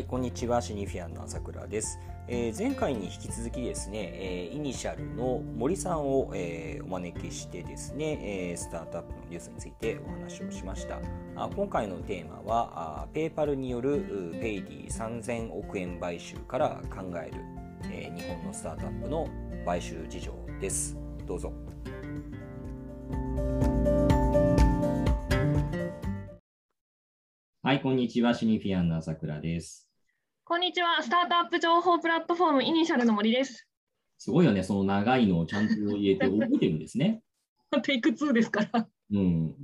い、こんにちは。シニフィアンの朝倉です。えー前回に引き続きですね、えーイニシャルの森さんを、えーお招きしてですね、えースタートアップのニュースについてお話をしました。あ今回のテーマは、あペイパルによるペイディ3000億円買収から考える、えー日本のスタートアップの買収事情です。どうぞ。はい、こんにちは。シニフィアンの朝倉です。こんにちは。スタートアップ情報プラットフォームイニシャルの森です。すごいよね、その長いのをちゃんと言えて覚えてるんですね。テイク2ですから。うん、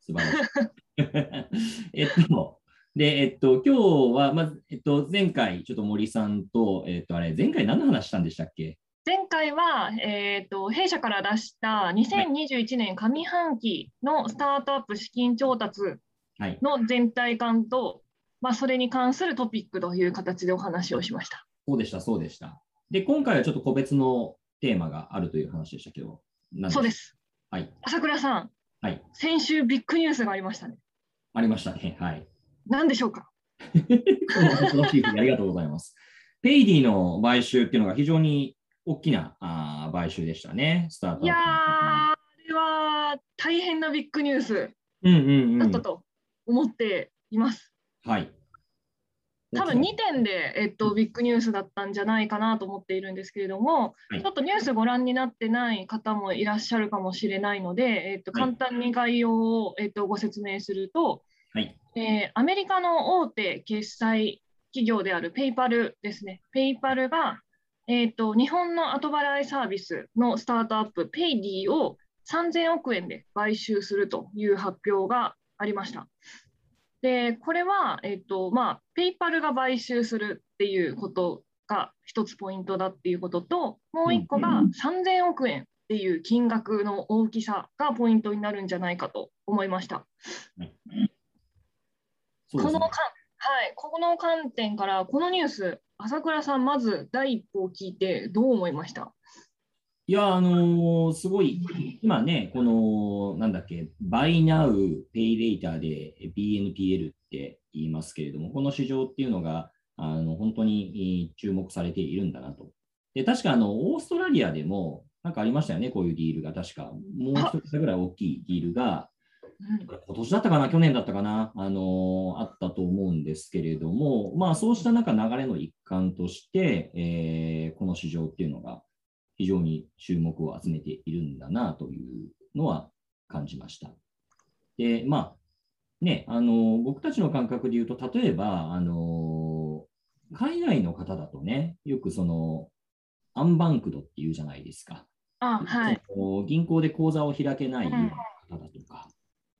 素晴らしい。えっと、で、えっと、今日は、まず、えっと、前回、ちょっと森さんと、えっと、あれ、前回何の話したんでしたっけ？前回は、えー、と弊社から出した2021年上半期のスタートアップ資金調達はい。の全体感と、まあ、それに関するトピックという形でお話をしました。そうでした、そうでした。で、今回はちょっと個別のテーマがあるという話でしたけど、何そうです。はい。朝倉さん、はい。先週ビッグニュースがありましたね。ありましたね。はい。何でしょうか？この恐ろしい日ありがとうございます。ペイディの買収っていうのが非常に大きなあー買収でしたね、スタートいやー、あれは大変なビッグニュース。だったと思っています。はい。多分2点で、えっと、ビッグニュースだったんじゃないかなと思っているんですけれども、はいちょっとニュースご覧になってない方もいらっしゃるかもしれないので、えっと、はい簡単に概要を、えっと、ご説明すると、はい。えーアメリカの大手決済企業であるペイパルですね。ペイパルが、えっと、日本の後払いサービスのスタートアップ、ペイディを3000億円で買収するという発表がありました。で、これは、えっと、まあ、ペイパルが買収するっていうことが一つポイントだっていうことと、もう一個が3000億円っていう金額の大きさがポイントになるんじゃないかと思いました。ね。この観はい、この観点から、このニュース、朝倉さん、まず第一歩を聞いて、どう思いました？いや、あのーすごい、今ね、この、なんだっけ、Buy Now, Pay Later で BNPL って言いますけれども、この市場っていうのが、あの本当に注目されているんだなと。で、確か、あの、オーストラリアでも、なんかありましたよね、こういうディールが、確か。もう一つぐらい大きいディールが、今年だったかな、去年だったかな、あのあったと思うんですけれども、まあ、そうした中、流れの一環として、えーこの市場っていうのが非常に注目を集めているんだなというのは感じました。で、まあ、ね、あのー僕たちの感覚で言うと、例えば、あのー海外の方だとね、よくその、アンバンクドっていうじゃないですか。あ、はい。銀行で口座を開けない方だとか、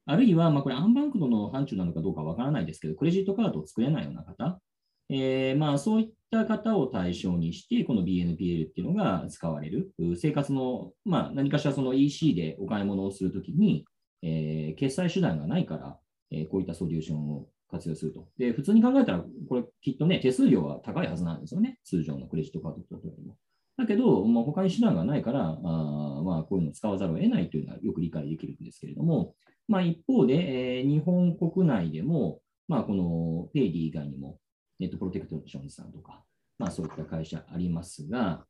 あるいは、まあ、これ、アンバンクドの範疇なのかどうかわからないですけど、クレジットカードを作れないような方、えーまあ、そういっった方を対象にして、この BNPL っていうのが使われる、生活の、まあ、何かしらその EC でお買い物をするときに、えー決済手段がないから、えーこういったソリューションを活用すると。で、普通に考えたら、これきっとね、手数料は高いはずなんですよね、通常のクレジットカードとよりも。だけど、まあ、他に手段がないから、あまあ、こういうのを使わざるを得ないというのはよく理解できるんですけれども、まあ、一方で、えー日本国内でも、まあ、このペイディ以外にも、ネットプロテクトションさんとか、まあ、そういった会社ありますが、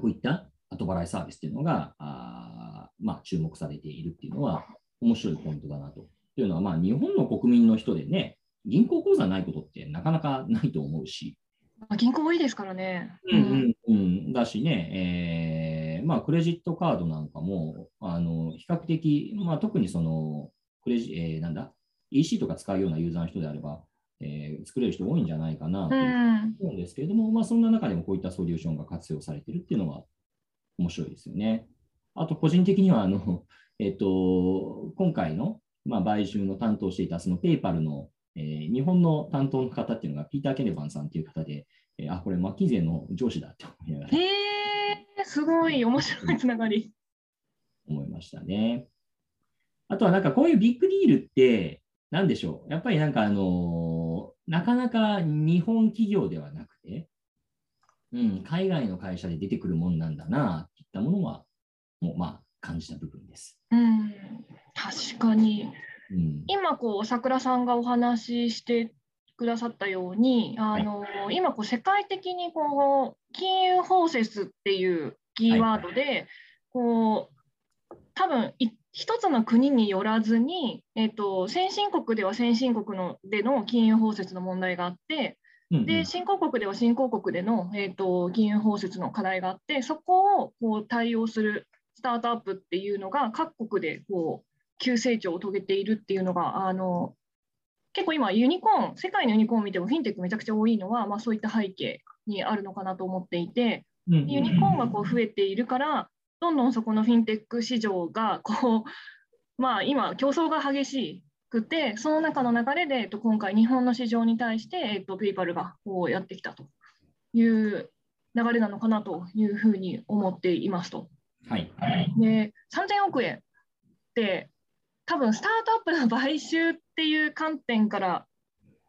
こういった後払いサービスというのが、あーまあ、注目されているっていうのは、面白いポイントだなと。というのは、まあ、日本の国民の人でね、銀行口座ないことってなかなかないと思うし、まあ銀行多いですからね。うんうんうん、だしね、えーまあ、クレジットカードなんかも、あの比較的、まあ、特にそのクレジ、えーなんだ、EC とか使うようなユーザーの人であれば、えー作れる人多いんじゃないかなと思うんですけれども、まあ、そんな中でもこういったソリューションが活用されているっていうのは面白いですよね。あと、個人的には、あの、えっと、今回の、まあ、買収の担当していた、そのペイパルの、えー日本の担当の方っていうのが、ピーター・ケネバンさんっていう方で、えーあ、これ、マッキンゼーの上司だって思いながらへえ、すごい面白いつながり。思いましたね。あとはなんかこういうビッグディールって、なんでしょう。やっぱりなんかあのーなかなか日本企業ではなくて、うん、海外の会社で出てくるもんなんだな、といったものは、もうまあ感じた部分です。うん、確かに。うん、今こう桜さんがお話ししてくださったように、あの今こう、世界的にこう金融包摂っていうキーワードで、はい、こう多分一つの国によらずに、えーと、先進国では先進国のでの金融包摂の問題があって、うんうん、で新興国では新興国での、えーと、金融包摂の課題があって、そこをこう対応するスタートアップっていうのが各国でこう急成長を遂げているっていうのが、あの結構今、ユニコーン、世界のユニコーンを見てもフィンテックめちゃくちゃ多いのは、まあ、そういった背景にあるのかなと思っていて、ユニコーンがこう増えているから、どんどんそこのフィンテック市場がこう、まあ、今、競争が激しくて、その中の流れで、えっと、今回、日本の市場に対して、えっと、ペイパルがこうやってきたという流れなのかなというふうに思っていますと。はい、で3000億円って多分スタートアップの買収っていう観点から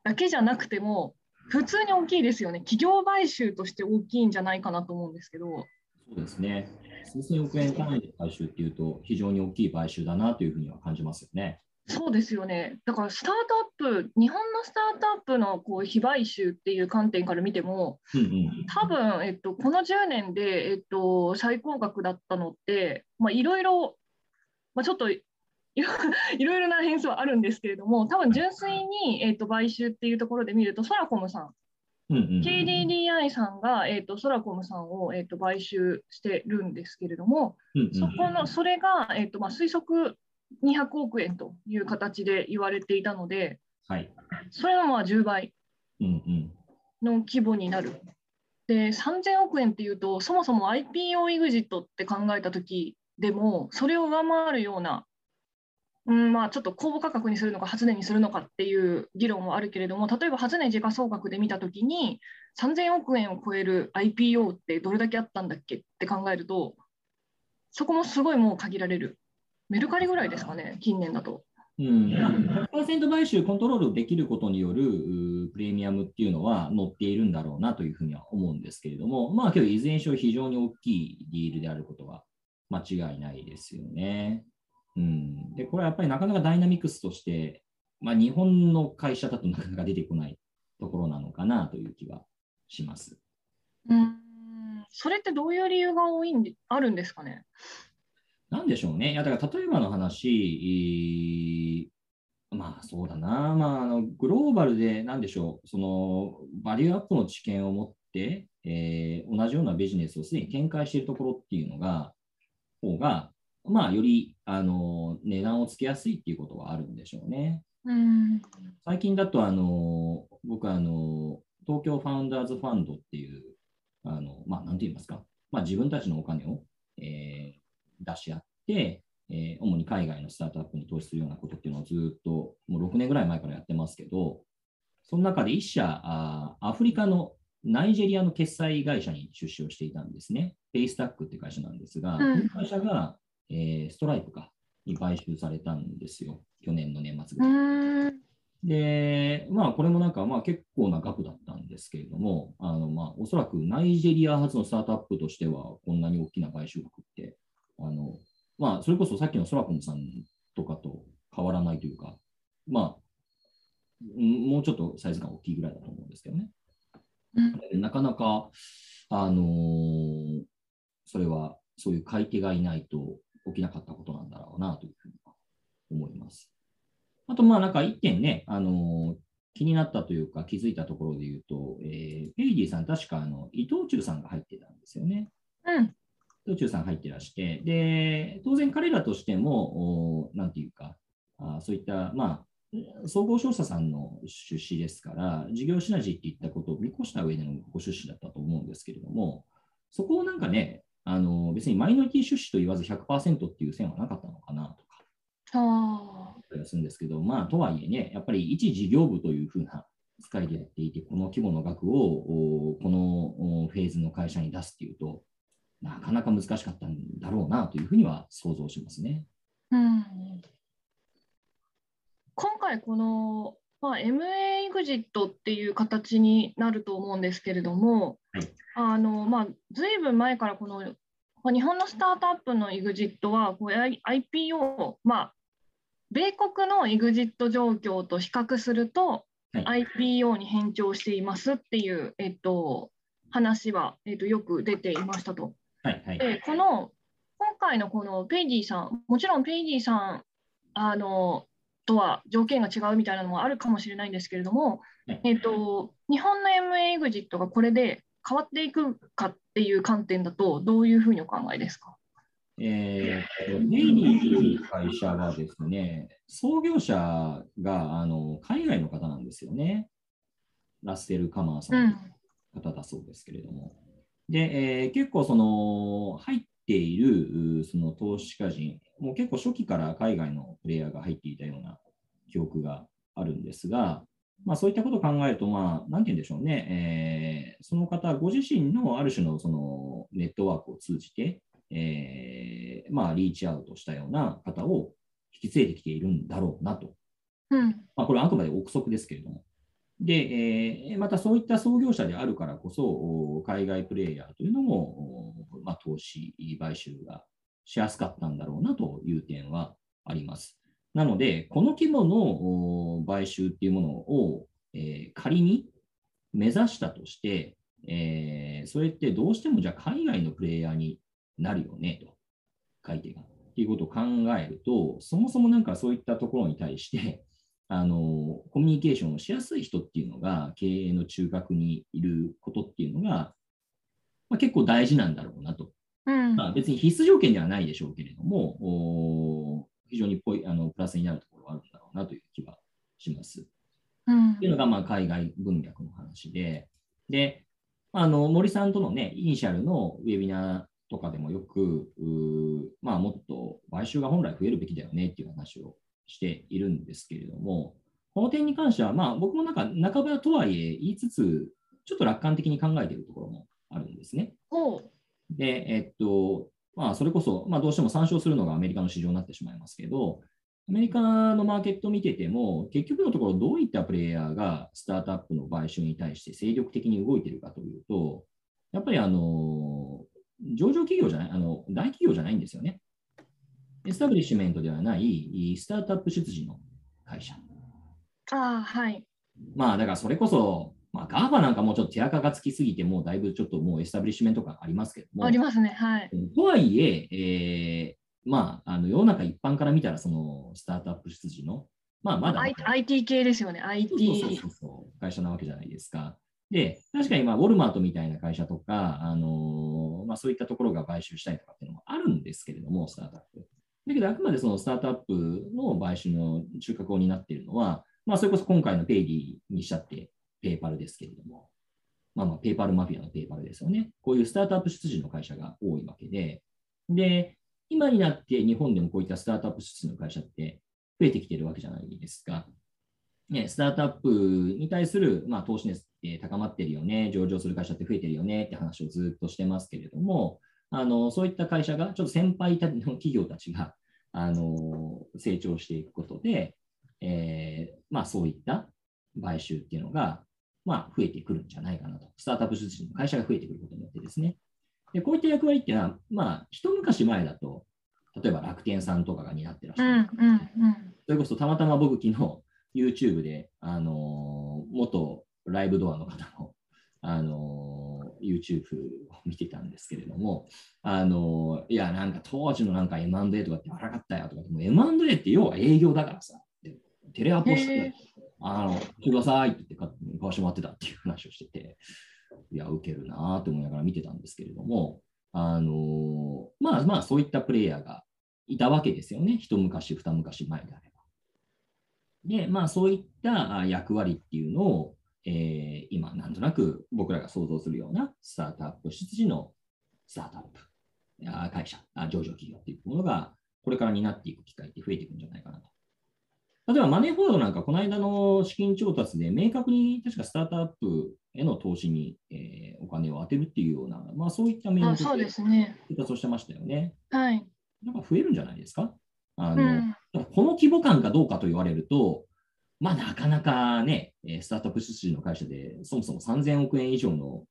だけじゃなくても普通に大きいですよね。企業買収として大きいんじゃないかなと思うんですけど。そうですね数千億円単位で買収っていうと非常に大きい買収だなというふうには感じますよね。そうですよね。だからスタートアップ、日本のスタートアップのこう非買収っていう観点から見ても、うんうん、多分、えっと、この10年で、えっと、最高額だったのって、いろいろ、まあ、ちょっと いろいろな変数はあるんですけれども、多分純粋に、えーと、買収っていうところで見ると、ソラコムさん、うんうんうん、KDDI さんが、えーと、ソラコムさんを、えーと、買収してるんですけれども、うんうん、そこのそれが、えーとまあ、推測200億円という形で言われていたので、はい、それはまあ10倍の規模になる。で3000億円っていうと、そもそも IPO エグジットって考えたときでも、それを上回るようなうんまあ、ちょっと公募価格にするのか、初値にするのかっていう議論はあるけれども、例えば初値時価総額で見たときに、3000億円を超える IPO ってどれだけあったんだっけって考えると、そこもすごいもう限られる。メルカリぐらいですかね、近年だと。うん、100%買収コントロールできることによるプレミアムっていうのは乗っているんだろうなというふうには思うんですけれども、まあ今日いずれにしろ非常に大きいディールであることは間違いないですよね。うん、でこれはやっぱりなかなかダイナミクスとして、まあ、日本の会社だとなかなか出てこないところなのかなという気はします。うん。それってどういう理由が多いんであるんですかね？なんでしょうね。いやだから例えばの話、まあそうだな、まあ、あのグローバルでなんでしょう、そのバリューアップの知見を持って、えー、同じようなビジネスをすでに展開しているところっていうのが、方がまあ、よりあの値段をつけやすいっていうことはあるんでしょうね。うん、最近だとあの僕あの東京ファウンダーズファンドっていうあの、まあ、なんて言いますか、まあ、自分たちのお金を、えー、出し合って、えー、主に海外のスタートアップに投資するようなことっていうのをずっともう6年ぐらい前からやってますけど、その中で1社あアフリカのナイジェリアの決済会社に出資をしていたんですね。ペイスタックって会社なんですが、うん、会社がえー、ストライプかに買収されたんですよ、去年の年末ぐらい。で、まあ、これもなんか、まあ、結構な額だったんですけれども、あのまあ、おそらくナイジェリア発のスタートアップとしては、こんなに大きな買収額って、あのまあ、それこそさっきのソラコムさんとかと変わらないというか、まあ、もうちょっとサイズが大きいぐらいだと思うんですけどね。うん、なかなか、あのー、それはそういう買い手がいないと起きなかったことなんだろうなというふうに思います。あと、まあなんか一点ね、あの気になったというか気づいたところで言うと、えー、ペイディさん、確かあの伊藤忠さんが入ってたんですよね。うん。伊藤忠さん入ってらして、で、当然彼らとしても、なんていうか、あそういった、まあ、総合商社さんの出資ですから、事業シナジーっていったことを見越した上でのご出資だったと思うんですけれども、そこをなんかね、あの別にマイノリティ出資と言わず100%っていう線はなかったのかなとか、あするんですけど、まあ、とはいえね、やっぱり一事業部というふうな使いでやっていて、この規模の額をこのフェーズの会社に出すっていうと、なかなか難しかったんだろうなというふうには想像しますね。うん、今回、この、まあ、MA エグジットっていう形になると思うんですけれども、はい、あのまあ、ずいぶん前からこの日本のスタートアップの EXIT はこう IPO、まあ、米国の EXIT 状況と比較すると IPO に偏重していますっていう、えっと、話は、えっと、よく出ていましたと。はいはい、でこの今回のこのペイディさん、もちろんペイディさんあのとは条件が違うみたいなのもあるかもしれないんですけれども、えっと、日本の MA エグジットがこれで変わっていくかっていう観点だと、どういうふうにお考えですか？えー、ネイリーという会社はですね、創業者があの海外の方なんですよね。ラッセル・カマーさんの方だそうですけれども。うん、で、えー、結構その入っているその投資家人、もう結構初期から海外のプレイヤーが入っていたような記憶があるんですが、まあ、そういったことを考えると、まあ、なんて言うんでしょうね、えー、その方ご自身のある種のそのネットワークを通じて、えー、まあ、リーチアウトしたような方を引き連れてきているんだろうなと。うん、まあ、これはあくまで憶測ですけれども。で、えー、またそういった創業者であるからこそ、海外プレイヤーというのも、まあ、投資、買収がしやすかったんだろうなという点はあります。なので、この規模の買収っていうものを、えー、仮に目指したとして、えー、それってどうしてもじゃあ海外のプレイヤーになるよねと、買い手が。っていうことを考えると、そもそもなんかそういったところに対して、あのコミュニケーションをしやすい人っていうのが経営の中核にいることっていうのが、まあ、結構大事なんだろうなと。うん、まあ、別に必須条件ではないでしょうけれども、非常にポイあのプラスになるところがあるんだろうなという気はします。うん、っていうのがまあ海外文脈の話で、で、あの森さんとのね、イニシャルのウェビナーとかでもよく、まあ、もっと買収が本来増えるべきだよねっていう話をしているんですけれども、この点に関しては、まあ、僕もなんか半ばとはいえ言いつつ、ちょっと楽観的に考えているところもあるんですね。で、えっと、まあ、それこそ、まあ、どうしても参照するのがアメリカの市場になってしまいますけど、アメリカのマーケットを見てても、結局のところどういったプレイヤーがスタートアップの買収に対して精力的に動いているかというと、やっぱりあの、上場企業じゃない、あの、大企業じゃないんですよね。エスタブリッシュメントではないスタートアップ出自の会社。ああ、はい。まあ、だからそれこそ、まあ、 GAFA なんかもうちょっと手垢がつきすぎて、もうだいぶちょっともうエスタブリッシュメント感ありますけども。ありますね、はい。とはいえ、えー、まあ、あの世の中一般から見たら、そのスタートアップ出自の、まあ、まだ、IT 系ですよね、IT。そうそうそう会社なわけじゃないですか。で、確かに、まあ、ウォルマートみたいな会社とか、あのー、まあ、そういったところが買収したりとかっていうのもあるんですけれども、スタートアップ。だけど、あくまでそのスタートアップの買収の中核を担っているのは、まあ、それこそ今回のペイディにしたってペイパルですけれども、まあ、まあペイパルマフィアのペイパルですよね。こういうスタートアップ出自の会社が多いわけで、で、今になって日本でもこういったスタートアップ出自の会社って増えてきてるわけじゃないですか。ね、スタートアップに対する、まあ、投資熱って高まってるよね、上場する会社って増えてるよね。って話をずっとしてますけれども、あのそういった会社が、ちょっと先輩たの企業たちがあの成長していくことで、えーまあ、そういった買収っていうのが、まあ、増えてくるんじゃないかなと。スタートアップ出身の会社が増えてくることによってですね。でこういった役割っていうのは、まあ、一昔前だと、例えば楽天さんとかが担ってらっしゃる。うんうんうん、それこそたまたま僕昨日 YouTube で、あのー、元ライブドアの方の、あのー、YouTube を見てたんですけれども、あのー、いや、なんか当時のなんか M&A とかって荒かったよとか、も M&A って要は営業だからさ、テレアポしてあの、してくださいって言って買わしてもらってたっていう話をしてて、いや、受けるなと思いながら見てたんですけれども、あのまあまあそういったプレイヤーがいたわけですよね。一昔、二昔前であれば。で、まあそういった役割っていうのを、えー、今、なんとなく僕らが想像するようなスタートアップ出自のスタートアップ会社、上場企業っていうものが、これから担っていく機会って増えていくんじゃないかなと例えばマネーフォワードなんか、この間の資金調達で明確に確かスタートアップへの投資に、えー、お金を当てるっていうような、まあ、そういった面でそうですね。調達をしてましたよね。はい。なんか増えるんじゃないですか？あの、うん、この規模感かどうかと言われると、まあ、なかなかね、スタートアップ出資の会社で、そもそも3000億円以上の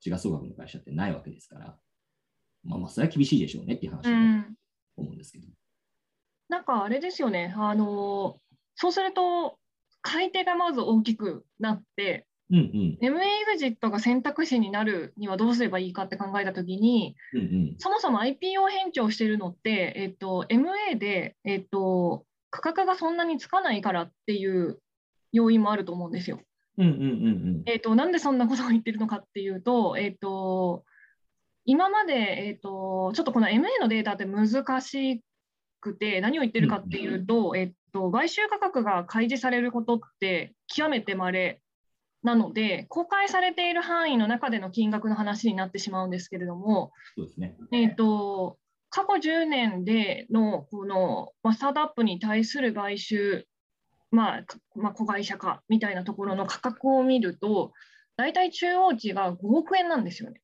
時価総額の会社ってないわけですから、まあ、まあ、それは厳しいでしょうねっていう話だと思うんですけど。うんなんかあれですよね、あのそうすると、買い手がまず大きくなって、うんうん。MA エグジットが選択肢になるにはどうすればいいかって考えたときに、うんうん。そもそも IPO 返聴してるのって、えっと、MA で、えっと、価格がそんなにつかないからっていう要因もあると思うんですよ。うんうんうんえっと、なんでそんなことを言ってるのかっていうと、えっと、今まで、えっと、ちょっとこの MA のデータって難しくて、何を言ってるかっていうと、えっと、買収価格が開示されることって極めて稀なので、公開されている範囲の中での金額の話になってしまうんですけれども、そうですね。えっと、過去10年でのこの、まあ、スタートアップに対する買収、まあかまあ、子会社化みたいなところの価格を見ると、大体中央値が5億円なんですよね。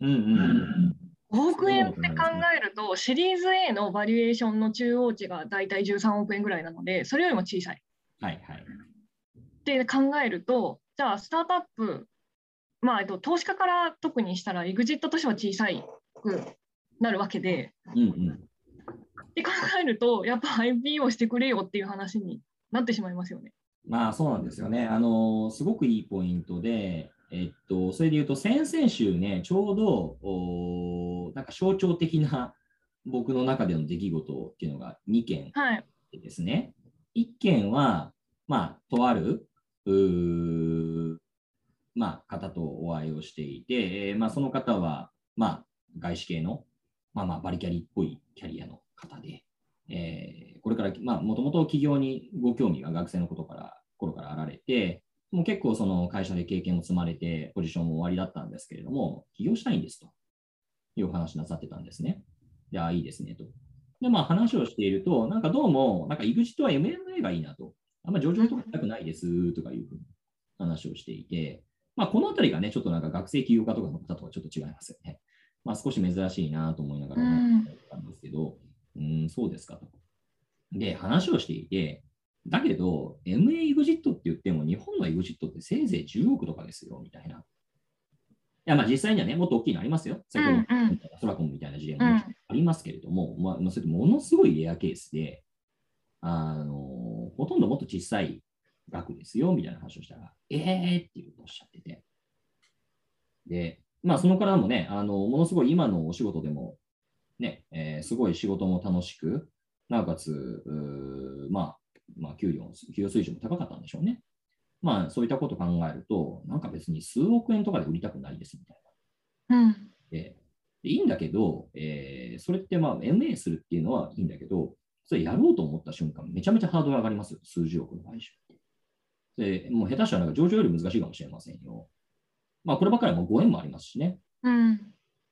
うんうんうん。5億円って考えると、シリーズ A のバリエーションの中央値が大体13億円ぐらいなので、それよりも小さい。はいはい。って考えると、じゃあ、スタートアップ、まあ、えっと、投資家から特にしたら、エグジットとしては小さいくなるわけで、うんうん。って考えると、やっぱ IPO してくれよっていう話になってしまいますよね。まあそうなんですよね。あの、すごくいいポイントで、えっと、それで言うと、先々週ね、ちょうど、おなんか象徴的な 僕の中での出来事っていうのが2件はい。ですね。1件は、まあ、とある、まあ、方とお会いをしていて、えーまあ、その方は、まあ、外資系の、まあまあ、バリキャリっぽいキャリアの方で、えーこれから、まあ、もともと企業にご興味が学生のことから、頃からあられて、もう結構その会社で経験を積まれて、ポジションも終わりだったんですけれども、起業したいんですというお話なさってたんですね。で、あ、いいですねと。で、まあ話をしていると、なんかどうも、なんか EXIT は M&A がいいなと。あんま上場とかしたくないですとかいうふうに話をしていて、まあこのあたりがね、ちょっとなんか学生起業家とかの方とはちょっと違いますよね。まあ少し珍しいなと思いながら思ってたんですけど、うん、そうですかと。で、話をしていて、だけど、MA EXIT って言っても、日本の EXIT ってせいぜい10億とかですよ、みたいな。いや、まあ実際にはね、もっと大きいのありますよ。先ほどソラコンみたいな事例もうん。ありますけれども、まあ、まあそれものすごいレアケースで、あの、ほとんどもっと小さい額ですよ、みたいな話をしたら、えーっていうおっしゃってて。で、まあ、その方もね、あの、ものすごい今のお仕事でも、ね、えーすごい仕事も楽しく、なおかつ、まあ、まあ、給料、給与水準も高かったんでしょうね。まあ、そういったことを考えると、なんか別に数億円とかで売りたくないです、みたいな。うん。ででいいんだけど、えーそれってまあ MA するっていうのはいいんだけど、それやろうと思った瞬間、めちゃめちゃハードル上がりますよ、数十億の買収って。で、もう下手したらなんか上場より難しいかもしれませんよ。まあ、こればっかりはもうご縁もありますしね。うん。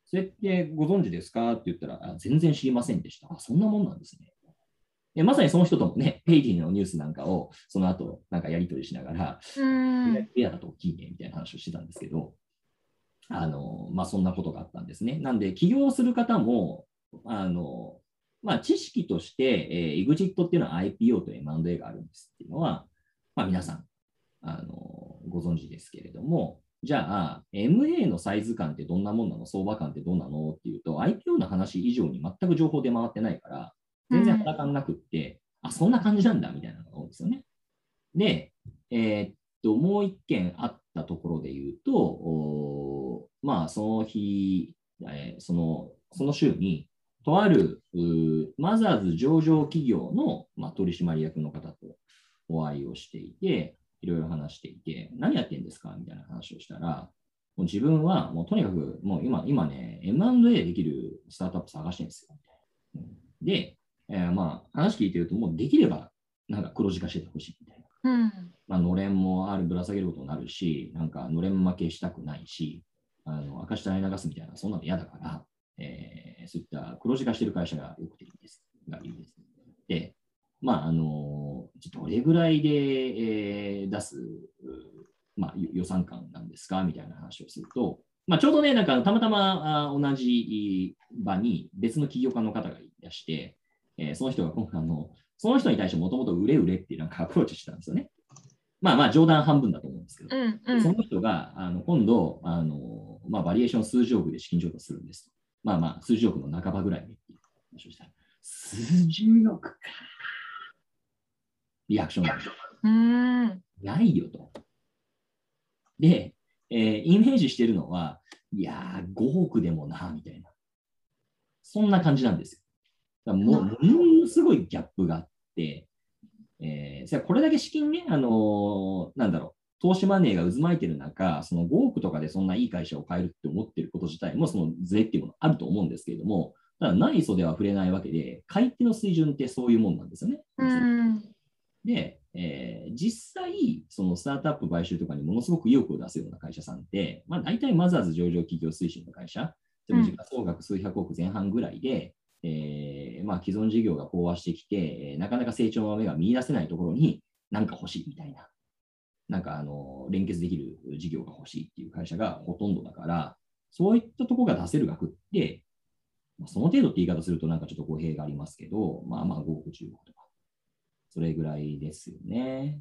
それってご存知ですかって言ったら、あ全然知りませんでした。あ、そんなもんなんですね。でまさにその人ともね、ペイディのニュースなんかをその後なんかやり取りしながら、うん。レアだと大きいねみたいな話をしてたんですけど、あの、まあ、そんなことがあったんですね。なんで、起業する方も、あの、まあ、知識として、えー、EXIT っていうのは IPO と M&A があるんですっていうのは、まあ、皆さん、あの、ご存知ですけれども、じゃあ、MA のサイズ感ってどんなもんなの？相場感ってどうなの？っていうと、IPO の話以上に全く情報出回ってないから、全然肌感なくって、あ、そんな感じなんだみたいなのが多いんですよね。で、えーっと、もう一件あったところで言うと、おまあ、その日、えーその、その週に、とあるうマザーズ上場企業の、まあ、取締役の方とお会いをしていて、いろいろ話していて、何やってんですかみたいな話をしたら、もう自分はもうとにかく、もう今、今ね、M&A できるスタートアップ探してるんですよ。で、えーまあ、話聞いてると、もうできれば、なんか黒字化しててほしいみたいな。うん。まあ、のれんもあるぶら下げることになるし、なんかのれん負けしたくないし、あの赤下に流すみたいな、そんなの嫌だから、えーそういった黒字化してる会社がよくていいです。がいいです。で、まあ、あの、どれぐらいで、えー出す、うまあ、予予算感なんですかみたいな話をすると、まあ、ちょうどね、なんかたまたまあ同じ場に別の起業家の方がいらして、えーその人があの、その人に対してもともと売れ売れっていうなんかアプローチしてたんですよね。まあまあ冗談半分だと思うんですけど、うん。うん。その人があの今度あの、まあ、バリエーション数十億で資金調達するんですと。まあまあ、数十億の半ばぐらいでっていう話をしたら、数十億か。リアクションなんですよ。うーん。ないよと。で、えーイメージしてるのは、いやー、5億でもな、みたいな。そんな感じなんですよ。もう、ものすごいギャップがあって、えーこれだけ資金ね、あのーなんだろう、投資マネーが渦巻いてる中、その5億とかでそんないい会社を買えるって思ってること自体も、その税っていうものあると思うんですけれども、ただ内装では触れないわけで、買い手の水準ってそういうもんなんですよね。うん。で、えー実際、そのスタートアップ買収とかにものすごく意欲を出すような会社さんって、まあ、大体マザーズ上場企業推進の会社、でも時価総額数百億前半ぐらいで、えーまあ、既存事業が飽和してきて、なかなか成長の芽が見出せないところに何か欲しいみたいな、なんかあの連結できる事業が欲しいっていう会社がほとんどだから、そういったところが出せる額って、まあその程度って言い方するとなんかちょっと語弊がありますけど、まあまあ5億、10億とか、それぐらいですよね。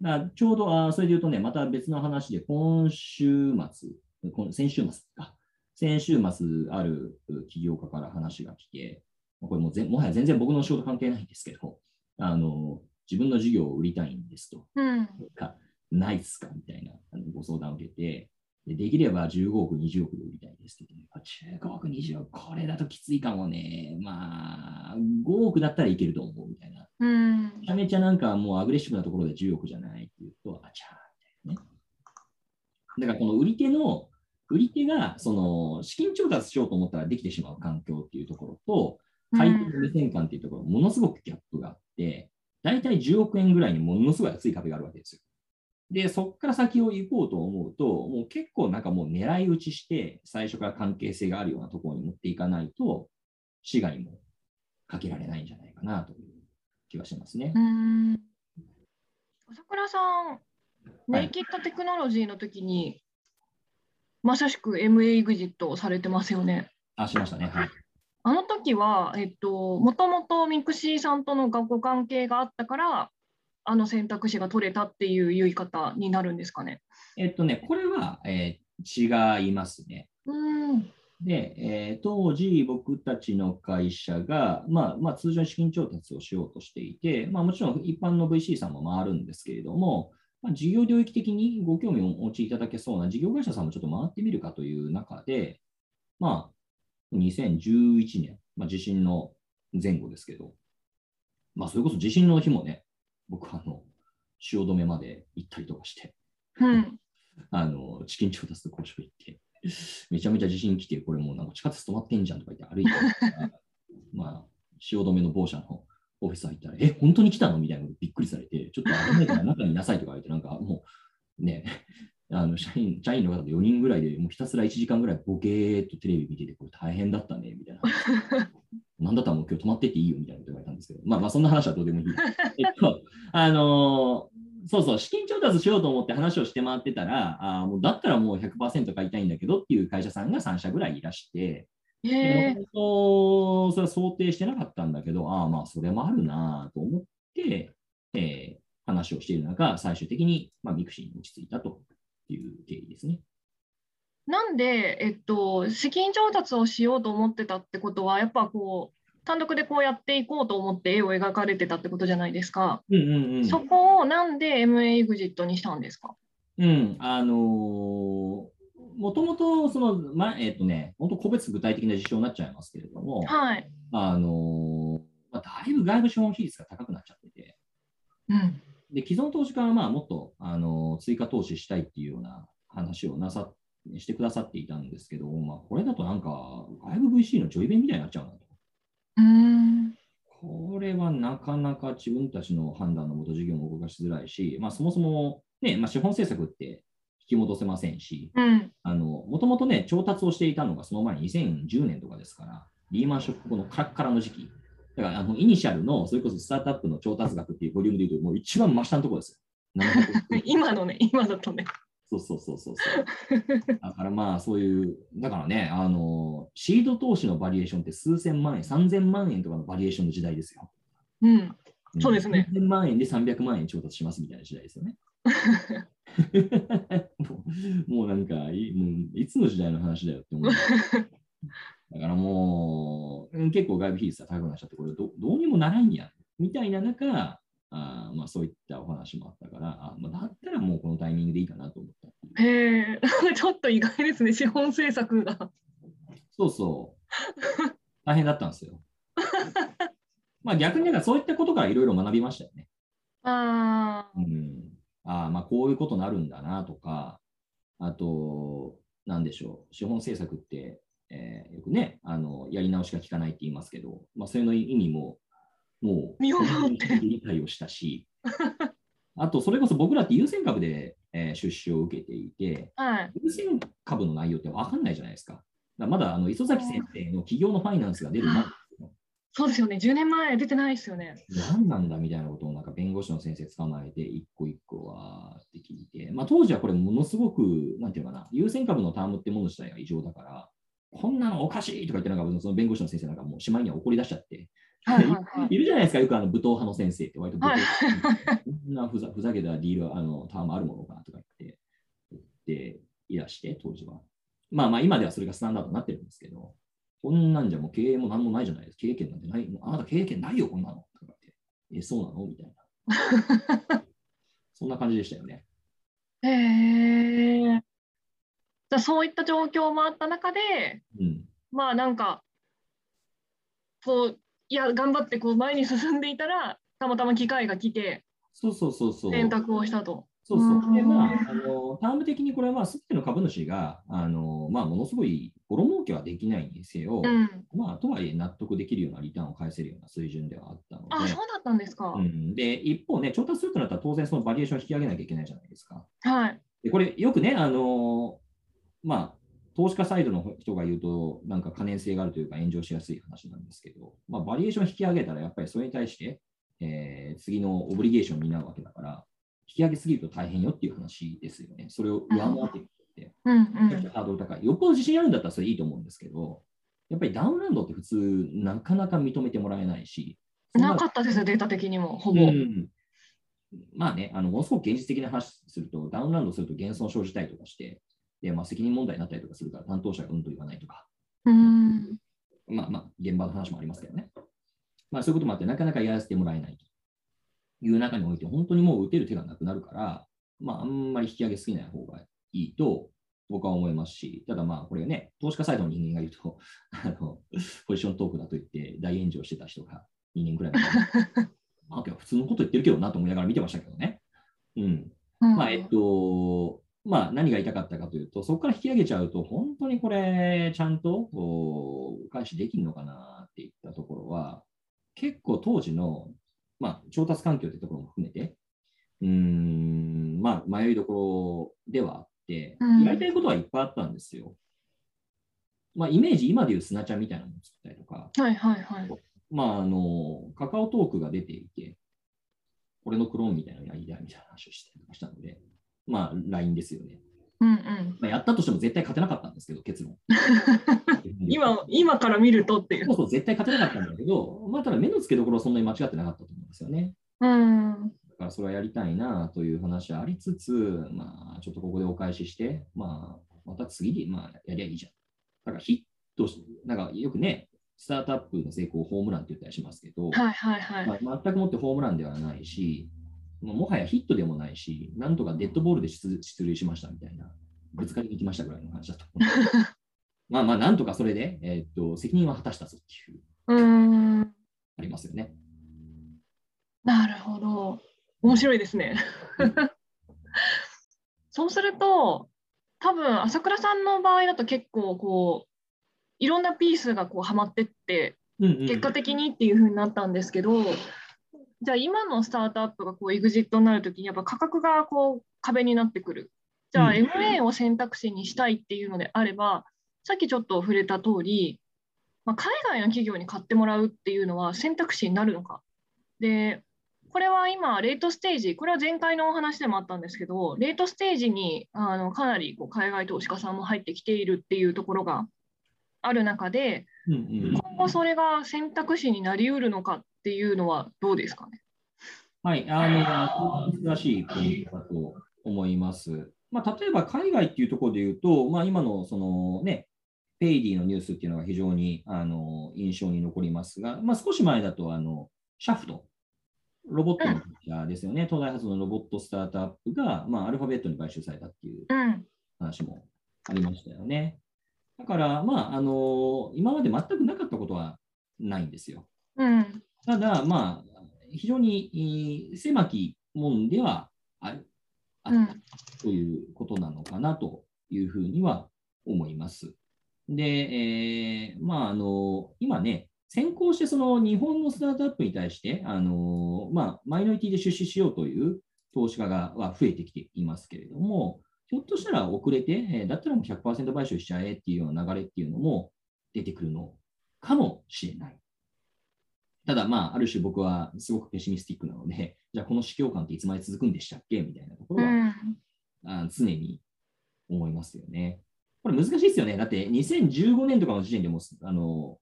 だちょうど、あそれで言うとね、また別の話で、今週末、今先週末か、先週末ある起業家から話が来て、これもぜもはや全然僕の仕事関係ないんですけど、あの自分の事業を売りたいんですと。うん。か、ないっすかみたいなあのご相談を受けて、でできれば15億、20億で売りたいですって言って、ね、15億、20億、これだときついかもね。まあ、5億だったらいけると思うみたいな。うんめちゃめちゃなんかもうアグレッシブなところで10億じゃないっていうと、あちゃーみたいなね。だからこの売り手の、売り手がその資金調達しようと思ったらできてしまう環境っていうところと、買い手の目線感っていうところ、ものすごくギャップがあって、大体10億円ぐらいにものすごい厚い壁があるわけですよ。で、そこから先を行こうと思うと、もう結構なんかもう狙い撃ちして、最初から関係性があるようなところに持っていかないと、市外にもかけられないんじゃないかなという気がしますね。うん。朝倉さん、はいネイキッドテクノロジーの時に、まさしく MA エグジットをされてますよね。あ、しましたね。はい。あの時は、えっと、もともとミクシーさんとのご関係があったから、あの選択肢が取れたっていう言い方になるんですかね。えっとね、これは、えー違いますね。うん。で、えー当時、僕たちの会社が、まあまあ、通常に資金調達をしようとしていて、まあ、もちろん一般の VC さんも回るんですけれども、まあ、事業領域的にご興味をお持ちいただけそうな事業会社さんもちょっと回ってみるかという中で、まあ、2011年、まあ、地震の前後ですけど、まあ、それこそ地震の日もね、僕、あの、汐留まで行ったりとかして、うん。あの、チキン調達と交渉行って、めちゃめちゃ地震来て、これもうなんか地下鉄止まってんじゃんとか言って歩いて まあ、汐留の某社のオフィス入ったら、え、本当に来たの？みたいなことびっくりされて、ちょっと危ないから中にいなさいとか言われて、なんかもう、ね、あの社員社員の方で4人ぐらいで、もうひたすら1時間ぐらいボケーっとテレビ見てて、これ大変だったね、みたいな。なんだった？らもう今日泊まってっていいよみたいなこと言われたんですけど、まあまあそんな話はどうでもいい。えっと、あのーそうそう、資金調達しようと思って話をして回ってたら、あーもうだったらもう100%買いたいんだけどっていう会社さんが3社ぐらいいらして、え。本当、それは想定してなかったんだけど、ああ、まあ、それもあるなと思って、えー話をしている中、最終的に、まあ、ミクシーに落ち着いたという経緯ですね。なんで、えっと、資金調達をしようと思ってたってことは、やっぱこう、単独でこうやっていこうと思って絵を描かれてたってことじゃないですか。うんうんうん。そこをなんで MA エグジットにしたんですか？うん、あのーもともと、その、ま、えっ、とね、本当個別具体的な事象になっちゃいますけれども、はい。あのーまあ、だいぶ外部資本比率が高くなっちゃってて、うん。で、既存投資家はまあもっと、あの追加投資したいっていうような話をなさしてくださっていたんですけど、まあ、これだとなんか外部 VC のジョイベンみたいになっちゃうなと。うーん。これはなかなか自分たちの判断のもと事業も動かしづらいし、まあ、そもそも、ねまあ、資本政策って引き戻せませんし、もともとね、調達をしていたのがその前に2010年とかですから、リーマンショック後のカラッカラの時期。だからあのイニシャルの、それこそスタートアップの調達額っていうボリュームでいうと、もう一番真下のところですよ。700今のね、今だとね。そうそうそうそう。だからまあそういう、だからね、あの、シード投資のバリエーションって数千万円、3000万円とかのバリエーションの時代ですよ。うん。んそうですね。3000万円で300万円調達しますみたいな時代ですよね。もうなんかい、もういつの時代の話だよって思う。だからもう、うん結構外部比率が高くなっちゃって、これどどうにもならんやん。みたいな中、あまあ、そういったお話もあったから、あまあ、だったらもうこのタイミングでいいかなと思った。へえ、ちょっと意外ですね、資本政策が。そうそう。大変だったんですよ。まあ逆になんかそういったことからいろいろ学びましたよね。ああ、うん。ああ、まあこういうことになるんだなとか、あと、なんでしょう、資本政策って、えーよくね、あの、やり直しが効かないって言いますけど、まあそれの意味も、もう、理解をしたし、あと、それこそ僕らって優先株で、えー出資を受けていて、はい。優先株の内容って分かんないじゃないですか。だまだあの磯崎先生の企業のファイナンスが出る前そうですよね、10年前出てないですよね。何なんだみたいなことをなんか弁護士の先生捕まえて一個一個はって聞いて、まあ、当時はこれものすごく、なんていうのかな、優先株のタームってもの自体が異常だから、こんなのおかしいとか言ってなんかその弁護士の先生なんかもうしまいには怒り出しちゃって、はいはいはい。いるじゃないですか、よくあの武闘派の先生って割と武闘はい。派、こんなふざふざけたディールあのタームあるものかとか言って、言っていらして、当時は。まあまあ今ではそれがスタンダードになってるんですけど、こんなんじゃもう経営もなんもないじゃないですか。経営権なんてない。あなた経営権ないよ、こんなの。とか言って。え、そうなの？みたいな。そんな感じでしたよね。へえ。じゃあそういった状況もあった中で、うん。まあなんか、こう、いや、頑張ってこう前に進んでいたら、たまたま機会が来てそうそうそうそう。選択をしたと。そうそうう。んで、まあ、あの、ターム的にこれは、まあ、すべての株主が、あの、まあ、ものすごい、ボロ儲けはできないにせよ、うん。まあ、とはいえ納得できるようなリターンを返せるような水準ではあったので、あ、そうだったんですか。うん、で、一方ね、調達するとなったら当然そのバリエーションを引き上げなきゃいけないじゃないですか。はい。で、これよくね、あのまあ、投資家サイドの人が言うと、なんか可燃性があるというか炎上しやすい話なんですけど、まあ、バリエーション引き上げたら、やっぱりそれに対して、えー次のオブリゲーションを担うわけだから、引き上げすぎると大変よっていう話ですよね。それを上回っていくって。うんめちゃくちゃハードル高い。よっぽど自信あるんだったらそれいいと思うんですけど、やっぱりダウンランドって普通、なかなか認めてもらえないし、なかったですよ、データ的にも、ほぼ。うんまあね、あのものすごく現実的な話すると、ダウンランドすると減損生じたりとかして、でまあ、責任問題になったりとかするから、担当者がうんと言わないとか、うん。まあまあ、現場の話もありますけどね。まあ、そういうこともあって、なかなかやらせてもらえないという中において、本当にもう打てる手がなくなるから、まあ、あんまり引き上げすぎない方がいいと、僕は思いますし、ただまあ、これね、投資家サイドの人間が言うと、あのポジショントークだと言って大炎上してた人が2年くらい前に まあ、普通のこと言ってるけどなと思いながら見てましたけどね。うん。まあ、えっと、まあ、何が言いたかったかというと、そこから引き上げちゃうと、本当にこれ、ちゃんとお返しできるのかなっていったところは、結構当時の、まあ、調達環境ってところも含めて、うーん、まあ、迷いどころではあって、うんやりたいことはいっぱいあったんですよ。まあ、イメージ、今でいう砂茶みたいなのを作ったりとか、はいはいはい。まあ、あの、カカオトークが出ていて、これのクローンみたいなのやりたいみたいな話をしてましたので、まあ、LINE ですよね。うんうん。まあ、やったとしても絶対勝てなかったんですけど、結論。今、今から見るとっていう。そうそう、絶対勝てなかったんだけど、まあ、ただ目の付けどころはそんなに間違ってなかったとですよね。うん。だからそれはやりたいなという話はありつつ、まあ、ちょっとここでお返しして、まあ、また次に、まあ、やりゃいいじゃん。だからヒットし、なんかよくね、スタートアップの成功をホームランって言ったりしますけど、はいはいはい。まあ、全くもってホームランではないし、もはやヒットでもないし、なんとかデッドボールで出出塁しましたみたいな、ぶつかりに行きましたぐらいの話だと思う。まあまあ、なんとかそれで、えーっと責任は果たしたぞっていう、うん。ありますよね。なるほど。面白いですね。そうすると、多分朝倉さんの場合だと結構こう、いろんなピースがこうはまってって、うんうん結果的にっていう風になったんですけど、じゃあ今のスタートアップがこうエグジットになるときにやっぱ価格がこう壁になってくる。じゃあうん MA を選択肢にしたいっていうのであれば、さっきちょっと触れた通り、まあ、海外の企業に買ってもらうっていうのは選択肢になるのか。で、これは今、レートステージ、これは前回のお話でもあったんですけど、レートステージにあのかなりこう海外投資家さんも入ってきているっていうところがある中で、うんうん今後それが選択肢になりうるのかっていうのはどうですかね？はい、あの、難しいポイントだと思います。まあ、例えば海外っていうところで言うと、まあ、今のそのね、ペイディのニュースっていうのが非常にあの印象に残りますが、まあ、少し前だとあのシャフトロボットの会社ですよね、東大発のロボットスタートアップが、まあ、アルファベットに買収されたっていううん。話もありましたよね。だから、まあ、あの今まで全くなかったことはないんですよ。うん。ただ、まあ、非常にえー狭きもんではある、あったうん。ということなのかなというふうには思います。で、えーまあ、あの、今ね、先行してその日本のスタートアップに対して、あのまあ、マイノリティで出資しようという投資家がは増えてきていますけれども、ひょっとしたら遅れて、えーだったらもう100%買収しちゃえっていうような流れっていうのも出てくるのかもしれない。ただ、まあ、ある種僕はすごくペシミスティックなので、じゃあこの市況感っていつまで続くんでしたっけ？みたいなところは、うん。あ常に思いますよね。これ難しいですよね。だって2015年とかの時点でもあの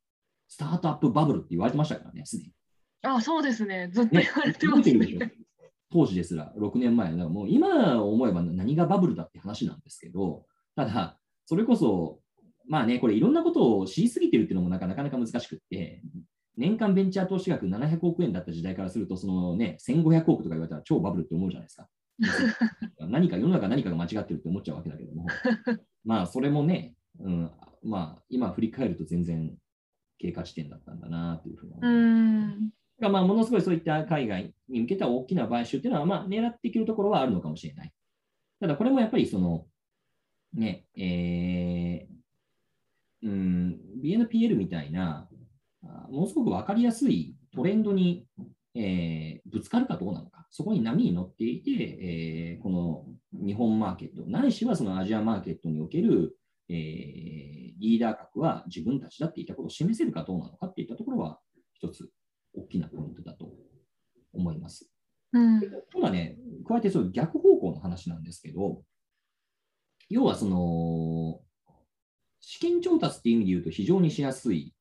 スタートアップバブルって言われてましたからね、すでに。あ、そうですね。ずっと言ねわれてます 覚えてるでしょね。当時ですら、6年前。だからもう今思えば何がバブルだって話なんですけど、ただ、それこそ、まあね、これいろんなことを知りすぎてるっていうのもなかなかなか難しくって、年間ベンチャー投資額700億円だった時代からすると、そのね、1500億とか言われたら超バブルって思うじゃないですか。何か世の中何かが間違ってるって思っちゃうわけだけども、まあそれもね、うん、まあ今振り返ると全然経過地点だったんだなというふうに思いますうん。がまあ、ものすごいそういった海外に向けた大きな買収っていうのは、まあ、狙っていけるところはあるのかもしれない。ただ、これもやっぱりその、ね、えー、うん、BNPL みたいな、あものすごく分かりやすいトレンドに、えーぶつかるかどうなのか、そこに波に乗っていて、えーこの日本マーケット、ないしはそのアジアマーケットにおける、えーリーダー格は自分たちだっていったことを示せるかどうなのかっていったところは、一つ大きなポイントだと思います。うん。ただね、加えてそう逆方向の話なんですけど、要はその、資金調達っていう意味で言うと非常にしやすい、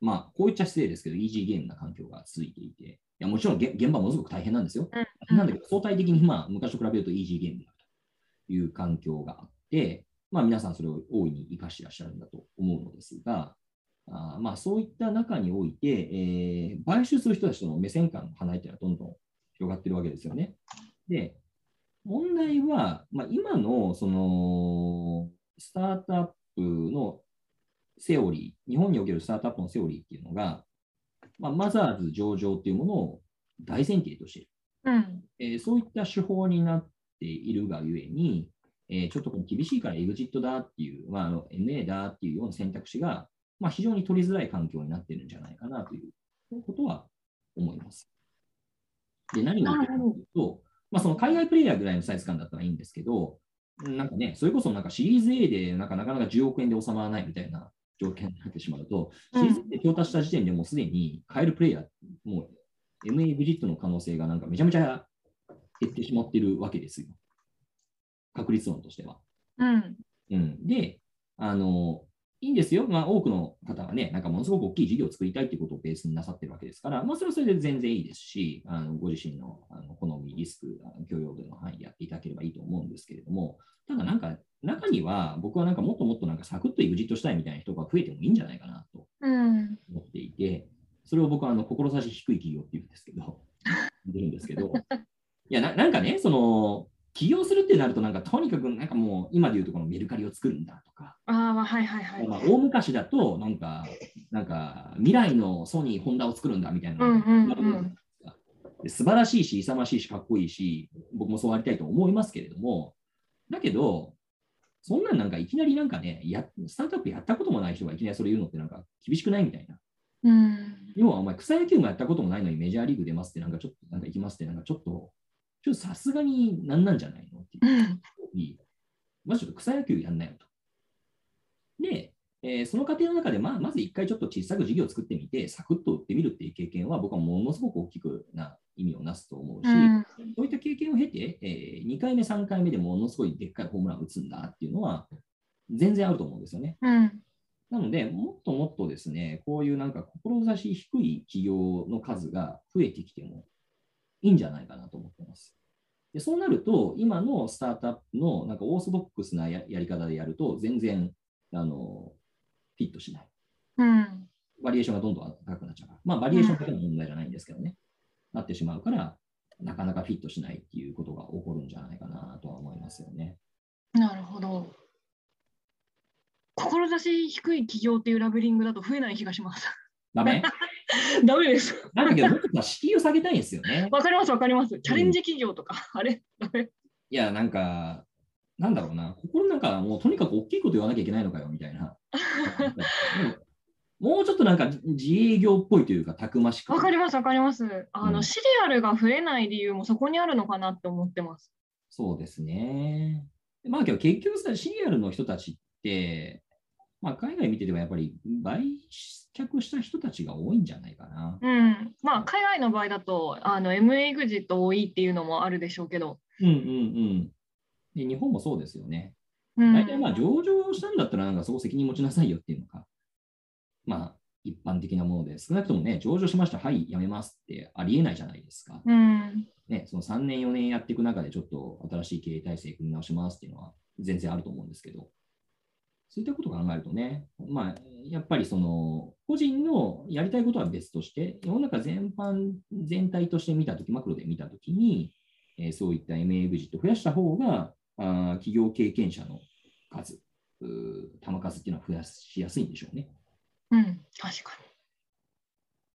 まあ、こう言っちゃ失礼ですけど、イージーゲームな環境が続いていて、いやもちろんげ現場ものすごく大変なんですよ。大変なんだけど、相対的にまあ昔と比べるとイージーゲームだという環境があって、まあ皆さんそれを大いに生かしていらっしゃるんだと思うのですが、あーまあそういった中において、えー買収する人たちとの目線感の離れっていうのはどんどん広がってるわけですよね。で、問題は、まあ、今のそのスタートアップのセオリー、日本におけるスタートアップのセオリーっていうのが、まあ、マザーズ上場っていうものを大前提としている。うん。えーそういった手法になっているがゆえに、えーちょっとこの厳しいから EXIT だっていう、まあ、あの MA だっていうような選択肢が、まあ、非常に取りづらい環境になっているんじゃないかなということは思います。で、何が言いたいかというと、まあ、その海外プレイヤーぐらいのサイズ感だったらいいんですけど、なんかね、それこそなんかシリーズ A でなんかなかなか10億円で収まらないみたいな条件になってしまうと、シリーズ A で調達した時点でもうすでに買えるプレイヤー、もう MA ブジットの可能性がなんかめちゃめちゃ減ってしまっているわけですよ。確率論としては。うん。うん、で、あの、いいんですよ。まあ、多くの方はね、なんかものすごく大きい事業を作りたいということをベースになさってるわけですから、まあ、それはそれで全然いいですし、あのご自身のあの好み、リスク、あの許容度の範囲でやっていただければいいと思うんですけれども、ただなんか、中には僕はなんかもっともっとなんかサクッとエグジットしたいみたいな人が増えてもいいんじゃないかなとうん。思っていて、それを僕はあの志低い企業って言うんですけど、言ってるんですけど、いやな、なんかね、その、起業するってなると、なんかとにかくなんかもう今で言うとこのメルカリを作るんだとか、ああ、はいはいはい。まあ、大昔だと、なんか、なんか未来のソニー、ホンダを作るんだみたいな素晴らしいし、勇ましいし、かっこいいし、僕もそうありたいと思いますけれども、だけど、そんなんなんかいきなりなんかね、やスタートアップやったこともない人がいきなりそれ言うのってなんか厳しくないみたいな。うん。要はお前草野球もやったこともないのにメジャーリーグ出ますってなんかちょっとなんか行きますってなんかちょっとちょっとさすがになんなんじゃないの？っていううん。にまずちょっと草野球やんなよと。で、えーその過程の中でまあまず一回ちょっと小さく事業を作ってみてサクッと売ってみるっていう経験は僕はものすごく大きくな意味をなすと思うし、うん。そういった経験を経て、え2回目、3回目でものすごいでっかいホームランを打つんだっていうのは全然あると思うんですよね。うん。なので、もっともっとですね、こういうなんか志低い企業の数が増えてきてもいいんじゃないかなと思ってます。でそうなると、今のスタートアップのなんかオーソドックスなややり方でやると、全然あのフィットしない。うん。バリエーションがどんどん高くなっちゃうから。まあ、バリエーションだけの問題じゃないんですけどね。なってしまうから、なかなかフィットしないっていうことが起こるんじゃないかなとは思いますよね。なるほど。志低い企業っていうラベリングだと増えない気がします。ダメ？ダメです。なんだけど、もっとさ敷居を下げたいんですよね。わかります、わかります。チャレンジ企業とか、あれ？ダ メいや、なんか、なんだろうな、心の中はもうとにかく大きいこと言わなきゃいけないのかよみたいな。もうちょっとなんか自営業っぽいというか、たくましく。わかります、わかります。あの、うんシリアルが増えない理由もそこにあるのかなって思ってます。そうですね。まあけど結局さ、シリアルの人たちって、まあ海外見ててもやっぱり売却した人たちが多いんじゃないかな。うん。まあ、海外の場合だと、あの、MA エグジット多いっていうのもあるでしょうけど。うんうんうん。で日本もそうですよね。うん。大体まあ上場したんだったらなんかそこ責任持ちなさいよっていうのが、まあ一般的なもので、少なくともね、上場しました、はい、やめますってありえないじゃないですか。うん。ね、その3年、4年やっていく中でちょっと新しい経営体制組み直しますっていうのは全然あると思うんですけど、そういったことを考えるとね、まあ、やっぱりその個人のやりたいことは別として、世の中全般、全体として見たとき、マクロで見たときに、えーそういった MA エグジットを増やした方が、あ企業経験者の数、球数っていうのは増やしやすいんでしょうね。うん。確かに。